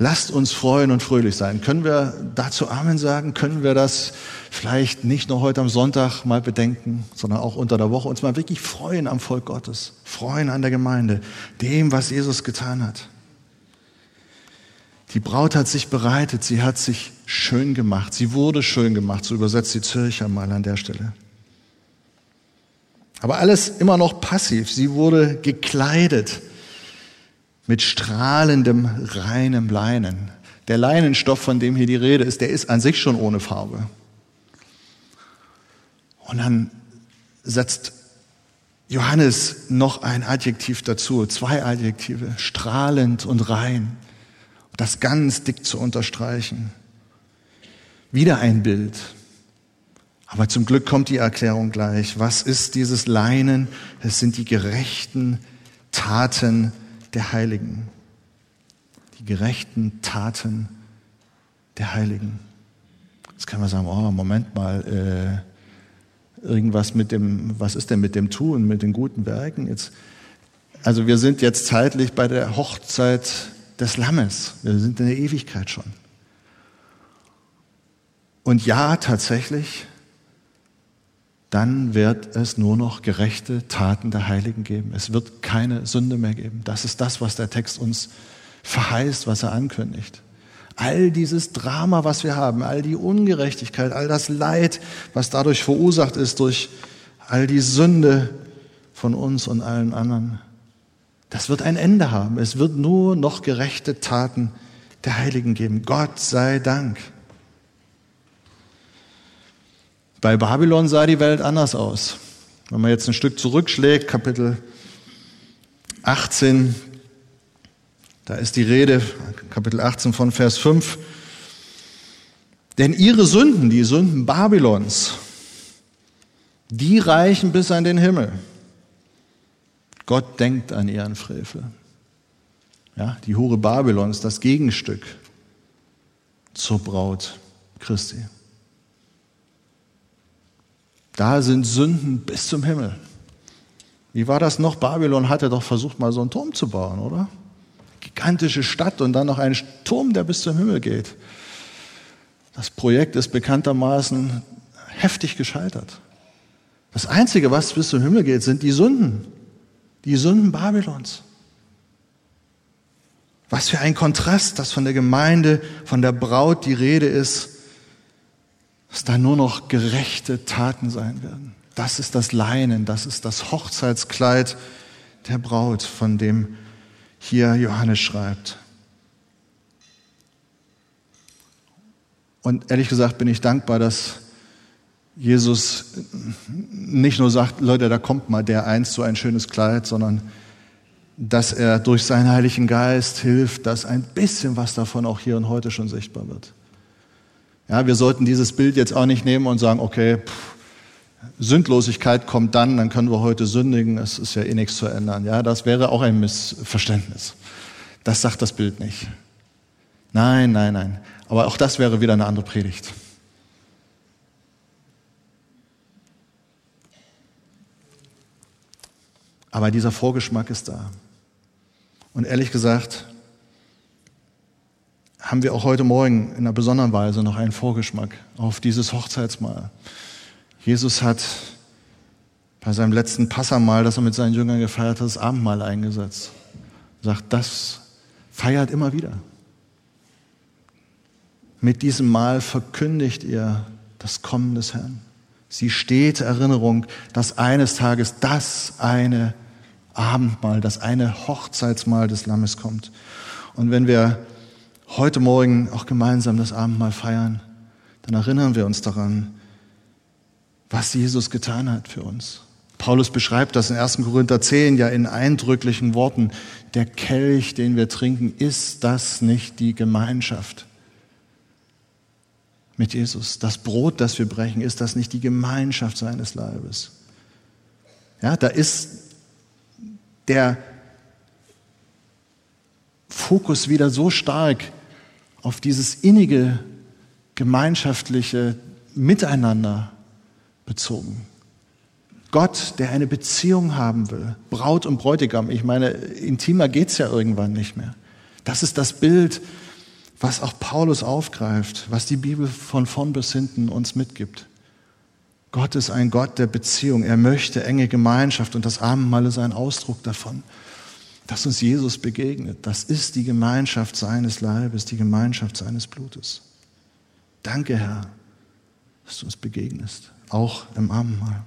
[SPEAKER 1] Lasst uns freuen und fröhlich sein. Können wir dazu Amen sagen? Können wir das vielleicht nicht nur heute am Sonntag mal bedenken, sondern auch unter der Woche uns mal wirklich freuen am Volk Gottes, freuen an der Gemeinde, dem, was Jesus getan hat? Die Braut hat sich bereitet, sie hat sich schön gemacht, sie wurde schön gemacht, so übersetzt die Zürcher mal an der Stelle. Aber alles immer noch passiv, sie wurde gekleidet mit strahlendem, reinem Leinen. Der Leinenstoff, von dem hier die Rede ist, der ist an sich schon ohne Farbe. Und dann setzt Johannes noch ein Adjektiv dazu, zwei Adjektive, strahlend und rein, das ganz dick zu unterstreichen. Wieder ein Bild. Aber zum Glück kommt die Erklärung gleich. Was ist dieses Leinen? Es sind die gerechten Taten der Heiligen. Die gerechten Taten der Heiligen. Jetzt kann man sagen, oh, Moment mal, äh, irgendwas mit dem, was ist denn mit dem Tun, mit den guten Werken? Jetzt, also wir sind jetzt zeitlich bei der Hochzeit des Lammes. Wir sind in der Ewigkeit schon. Und ja, tatsächlich, dann wird es nur noch gerechte Taten der Heiligen geben. Es wird keine Sünde mehr geben. Das ist das, was der Text uns verheißt, was er ankündigt. All dieses Drama, was wir haben, all die Ungerechtigkeit, all das Leid, was dadurch verursacht ist durch all die Sünde von uns und allen anderen, das wird ein Ende haben. Es wird nur noch gerechte Taten der Heiligen geben. Gott sei Dank. Bei Babylon sah die Welt anders aus. Wenn man jetzt ein Stück zurückschlägt, Kapitel 18, da ist die Rede, Kapitel 18 von Vers 5. Denn ihre Sünden, die Sünden Babylons, die reichen bis an den Himmel. Gott denkt an ihren Frevel. Ja, die Hure Babylons, das Gegenstück zur Braut Christi. Da sind Sünden bis zum Himmel. Wie war das noch? Babylon hatte doch versucht, mal so einen Turm zu bauen, oder? Gigantische Stadt und dann noch ein Turm, der bis zum Himmel geht. Das Projekt ist bekanntermaßen heftig gescheitert. Das Einzige, was bis zum Himmel geht, sind die Sünden. Die Sünden Babylons. Was für ein Kontrast, dass von der Gemeinde, von der Braut die Rede ist dass da nur noch gerechte Taten sein werden. Das ist das Leinen, das ist das Hochzeitskleid der Braut, von dem hier Johannes schreibt. Und ehrlich gesagt bin ich dankbar, dass Jesus nicht nur sagt, Leute, da kommt mal der eins so ein schönes Kleid, sondern dass er durch seinen Heiligen Geist hilft, dass ein bisschen was davon auch hier und heute schon sichtbar wird. Ja, wir sollten dieses Bild jetzt auch nicht nehmen und sagen, okay, pff, Sündlosigkeit kommt dann, dann können wir heute sündigen, es ist ja eh nichts zu ändern. Ja, das wäre auch ein Missverständnis. Das sagt das Bild nicht. Nein, nein, nein. Aber auch das wäre wieder eine andere Predigt. Aber dieser Vorgeschmack ist da. Und ehrlich gesagt, haben wir auch heute Morgen in einer besonderen Weise noch einen Vorgeschmack auf dieses Hochzeitsmahl. Jesus hat bei seinem letzten Passamal, das er mit seinen Jüngern gefeiert hat, das Abendmahl eingesetzt. Er sagt, das feiert immer wieder. Mit diesem Mahl verkündigt ihr das Kommen des Herrn. Sie steht Erinnerung, dass eines Tages das eine Abendmahl, das eine Hochzeitsmahl des Lammes kommt. Und wenn wir heute Morgen auch gemeinsam das Abendmahl feiern, dann erinnern wir uns daran, was Jesus getan hat für uns. Paulus beschreibt das in 1. Korinther 10 ja in eindrücklichen Worten. Der Kelch, den wir trinken, ist das nicht die Gemeinschaft mit Jesus? Das Brot, das wir brechen, ist das nicht die Gemeinschaft seines Leibes? Ja, da ist der Fokus wieder so stark auf dieses innige, gemeinschaftliche Miteinander bezogen. Gott, der eine Beziehung haben will, Braut und Bräutigam, ich meine, intimer geht's ja irgendwann nicht mehr. Das ist das Bild, was auch Paulus aufgreift, was die Bibel von vorn bis hinten uns mitgibt. Gott ist ein Gott der Beziehung. Er möchte enge Gemeinschaft und das Abendmahl ist ein Ausdruck davon, dass uns Jesus begegnet. Das ist die Gemeinschaft seines Leibes, die Gemeinschaft seines Blutes. Danke, Herr, dass du uns begegnest auch im Abendmahl.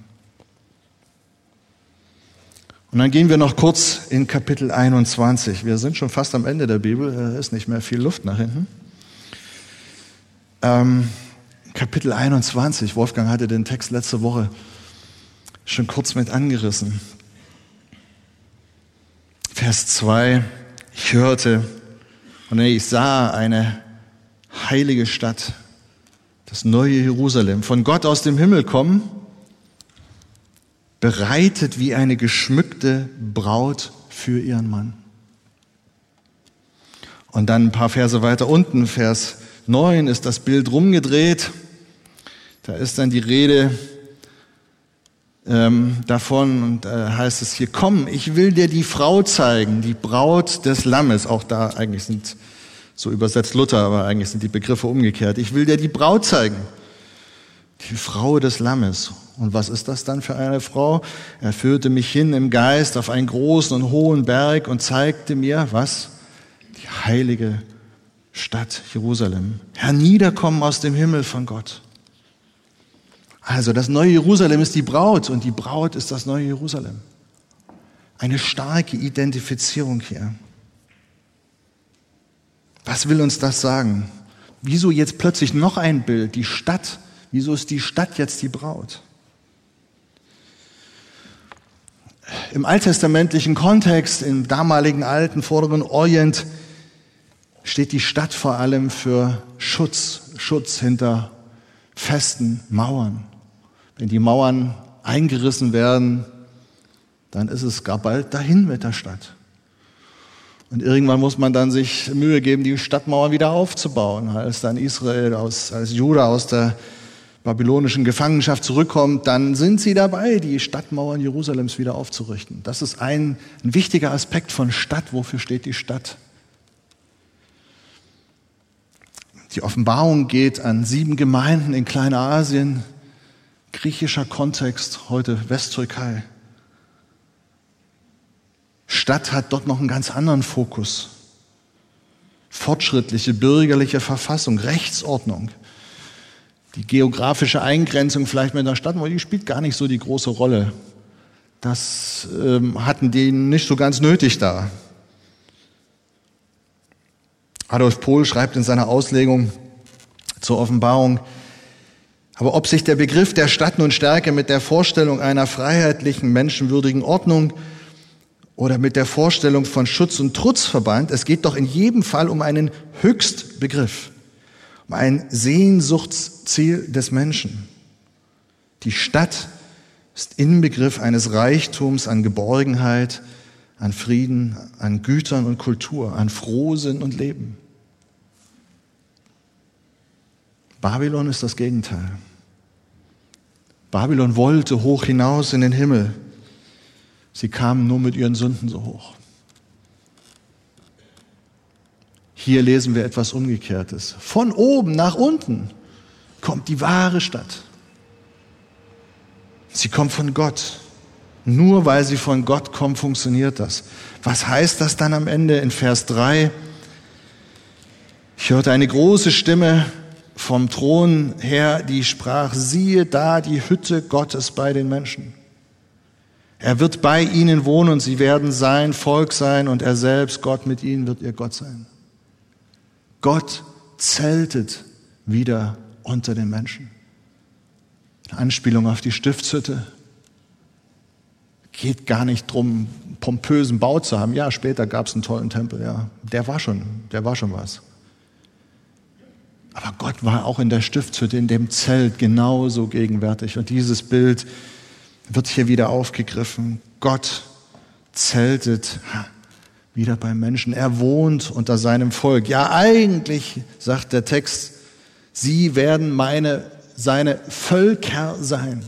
[SPEAKER 1] Und dann gehen wir noch kurz in Kapitel 21. Wir sind schon fast am Ende der Bibel, da ist nicht mehr viel Luft nach hinten. Ähm, Kapitel 21, Wolfgang hatte den Text letzte Woche schon kurz mit angerissen. Vers 2, ich hörte und ich sah eine heilige Stadt, das neue Jerusalem, von Gott aus dem Himmel kommen, bereitet wie eine geschmückte Braut für ihren Mann. Und dann ein paar Verse weiter unten, Vers 9, ist das Bild rumgedreht. Da ist dann die Rede ähm, davon und äh, heißt es hier, komm, ich will dir die Frau zeigen, die Braut des Lammes. Auch da eigentlich sind so übersetzt Luther, aber eigentlich sind die Begriffe umgekehrt. Ich will dir die Braut zeigen. Die Frau des Lammes. Und was ist das dann für eine Frau? Er führte mich hin im Geist auf einen großen und hohen Berg und zeigte mir, was? Die heilige Stadt Jerusalem. Herniederkommen aus dem Himmel von Gott. Also das neue Jerusalem ist die Braut und die Braut ist das neue Jerusalem. Eine starke Identifizierung hier. Was will uns das sagen? Wieso jetzt plötzlich noch ein Bild, die Stadt? Wieso ist die Stadt jetzt die Braut? Im alttestamentlichen Kontext, im damaligen alten vorderen Orient, steht die Stadt vor allem für Schutz, Schutz hinter festen Mauern. Wenn die Mauern eingerissen werden, dann ist es gar bald dahin mit der Stadt. Und irgendwann muss man dann sich Mühe geben, die Stadtmauern wieder aufzubauen. Als dann Israel aus, als Juda aus der babylonischen Gefangenschaft zurückkommt, dann sind sie dabei, die Stadtmauern Jerusalems wieder aufzurichten. Das ist ein, ein wichtiger Aspekt von Stadt. Wofür steht die Stadt? Die Offenbarung geht an sieben Gemeinden in Kleinasien, griechischer Kontext, heute Westtürkei. Stadt hat dort noch einen ganz anderen Fokus. Fortschrittliche bürgerliche Verfassung, Rechtsordnung. Die geografische Eingrenzung vielleicht mit der Stadt, die spielt gar nicht so die große Rolle. Das ähm, hatten die nicht so ganz nötig da. Adolf Pohl schreibt in seiner Auslegung zur Offenbarung, Aber ob sich der Begriff der Stadt nun stärker mit der Vorstellung einer freiheitlichen, menschenwürdigen Ordnung oder mit der Vorstellung von Schutz und Trutz verband, es geht doch in jedem Fall um einen Höchstbegriff, um ein Sehnsuchtsziel des Menschen. Die Stadt ist Inbegriff eines Reichtums an Geborgenheit, an Frieden, an Gütern und Kultur, an Frohsinn und Leben. Babylon ist das Gegenteil. Babylon wollte hoch hinaus in den Himmel. Sie kamen nur mit ihren Sünden so hoch. Hier lesen wir etwas Umgekehrtes. Von oben nach unten kommt die wahre Stadt. Sie kommt von Gott. Nur weil sie von Gott kommt, funktioniert das. Was heißt das dann am Ende in Vers 3? Ich hörte eine große Stimme vom Thron her, die sprach, siehe da die Hütte Gottes bei den Menschen. Er wird bei ihnen wohnen und sie werden sein Volk sein und er selbst, Gott mit ihnen, wird ihr Gott sein. Gott zeltet wieder unter den Menschen. Eine Anspielung auf die Stiftshütte. Geht gar nicht drum, pompösen Bau zu haben. Ja, später gab es einen tollen Tempel, ja. Der war schon, der war schon was. Aber Gott war auch in der Stiftshütte, in dem Zelt genauso gegenwärtig. Und dieses Bild wird hier wieder aufgegriffen. Gott zeltet wieder beim Menschen. Er wohnt unter seinem Volk. Ja, eigentlich, sagt der Text, sie werden meine, seine Völker sein.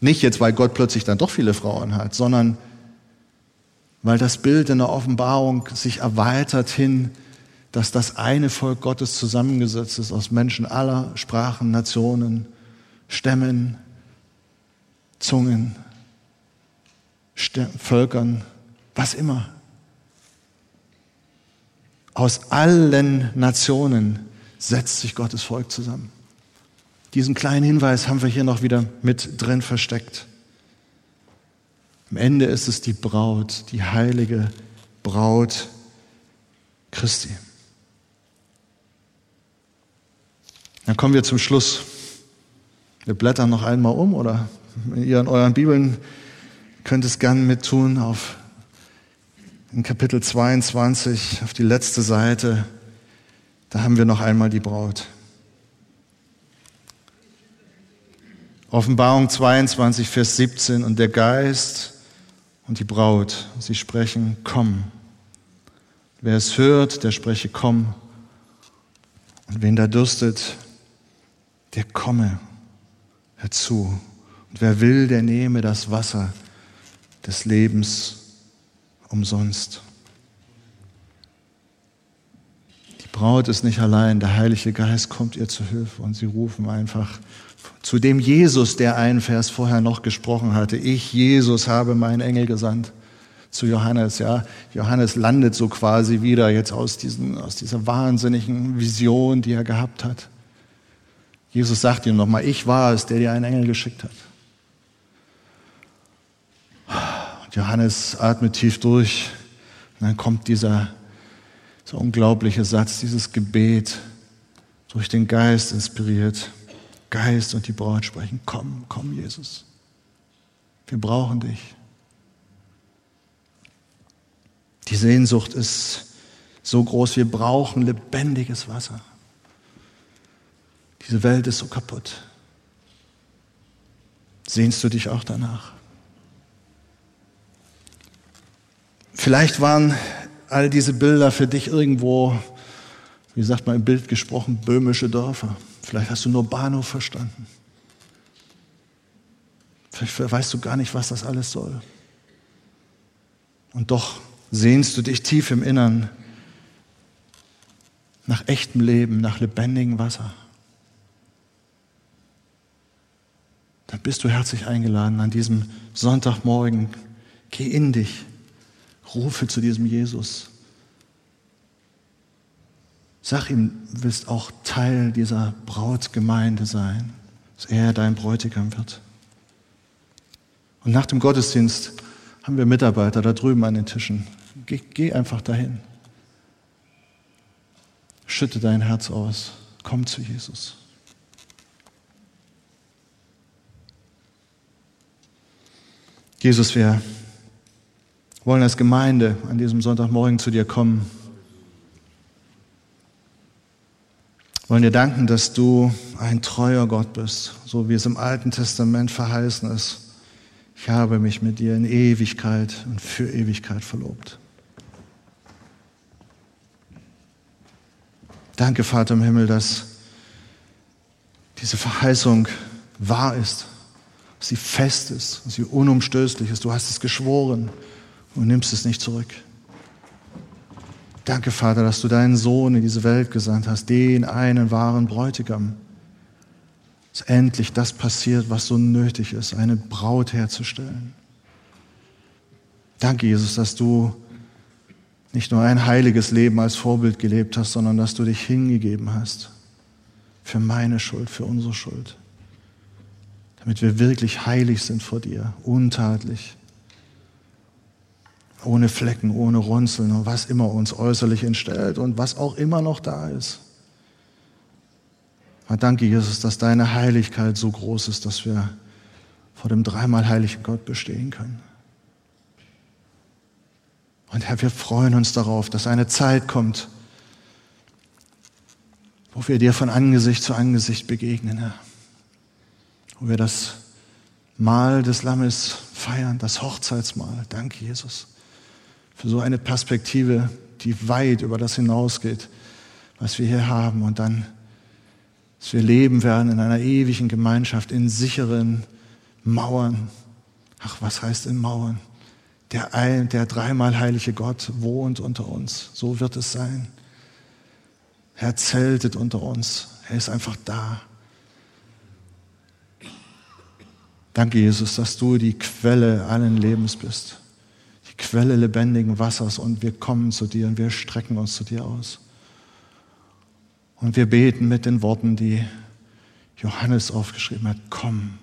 [SPEAKER 1] Nicht jetzt, weil Gott plötzlich dann doch viele Frauen hat, sondern weil das Bild in der Offenbarung sich erweitert hin dass das eine Volk Gottes zusammengesetzt ist aus Menschen aller Sprachen, Nationen, Stämmen, Zungen, Stäm Völkern, was immer. Aus allen Nationen setzt sich Gottes Volk zusammen. Diesen kleinen Hinweis haben wir hier noch wieder mit drin versteckt. Am Ende ist es die Braut, die heilige Braut Christi. Dann kommen wir zum Schluss. Wir blättern noch einmal um oder ihr in euren Bibeln könnt es gern mittun auf in Kapitel 22 auf die letzte Seite. Da haben wir noch einmal die Braut. Offenbarung 22, Vers 17 und der Geist und die Braut, sie sprechen, komm. Wer es hört, der spreche, komm. Und wen da dürstet, der komme herzu. Und wer will, der nehme das Wasser des Lebens umsonst. Die Braut ist nicht allein, der Heilige Geist kommt ihr zu Hilfe und sie rufen einfach zu dem Jesus, der einen Vers vorher noch gesprochen hatte. Ich, Jesus, habe meinen Engel gesandt zu Johannes. Ja, Johannes landet so quasi wieder jetzt aus, diesen, aus dieser wahnsinnigen Vision, die er gehabt hat. Jesus sagt ihm nochmal, ich war es, der dir einen Engel geschickt hat. Und Johannes atmet tief durch. Und dann kommt dieser, dieser unglaubliche Satz, dieses Gebet, durch den Geist inspiriert. Geist und die Braut sprechen, komm, komm Jesus. Wir brauchen dich. Die Sehnsucht ist so groß, wir brauchen lebendiges Wasser. Diese Welt ist so kaputt. Sehnst du dich auch danach? Vielleicht waren all diese Bilder für dich irgendwo, wie sagt man im Bild gesprochen, böhmische Dörfer. Vielleicht hast du nur Bahnhof verstanden. Vielleicht weißt du gar nicht, was das alles soll. Und doch sehnst du dich tief im Innern nach echtem Leben, nach lebendigem Wasser. Dann bist du herzlich eingeladen an diesem Sonntagmorgen. Geh in dich, rufe zu diesem Jesus. Sag ihm, du willst auch Teil dieser Brautgemeinde sein, dass er dein Bräutigam wird. Und nach dem Gottesdienst haben wir Mitarbeiter da drüben an den Tischen. Geh, geh einfach dahin. Schütte dein Herz aus. Komm zu Jesus. Jesus, wir wollen als Gemeinde an diesem Sonntagmorgen zu dir kommen. wollen dir danken, dass du ein treuer Gott bist, so wie es im Alten Testament verheißen ist. Ich habe mich mit dir in Ewigkeit und für Ewigkeit verlobt. Danke, Vater im Himmel, dass diese Verheißung wahr ist, sie fest ist, sie unumstößlich ist. Du hast es geschworen und nimmst es nicht zurück. Danke, Vater, dass du deinen Sohn in diese Welt gesandt hast, den einen wahren Bräutigam. Dass endlich das passiert, was so nötig ist, eine Braut herzustellen. Danke, Jesus, dass du nicht nur ein heiliges Leben als Vorbild gelebt hast, sondern dass du dich hingegeben hast für meine Schuld, für unsere Schuld, damit wir wirklich heilig sind vor dir, untadelig ohne Flecken, ohne Runzeln und was immer uns äußerlich entstellt und was auch immer noch da ist. Aber danke, Jesus, dass deine Heiligkeit so groß ist, dass wir vor dem dreimal heiligen Gott bestehen können. Und Herr, wir freuen uns darauf, dass eine Zeit kommt, wo wir dir von Angesicht zu Angesicht begegnen, Herr. Wo wir das Mahl des Lammes feiern, das Hochzeitsmahl. Danke, Jesus für so eine Perspektive, die weit über das hinausgeht, was wir hier haben. Und dann, dass wir leben werden in einer ewigen Gemeinschaft, in sicheren Mauern. Ach, was heißt in Mauern? Der, ein, der dreimal heilige Gott wohnt unter uns. So wird es sein. Er zeltet unter uns. Er ist einfach da. Danke, Jesus, dass du die Quelle allen Lebens bist. Quelle lebendigen Wassers und wir kommen zu dir und wir strecken uns zu dir aus. Und wir beten mit den Worten, die Johannes aufgeschrieben hat, komm,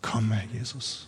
[SPEAKER 1] komm, Herr Jesus.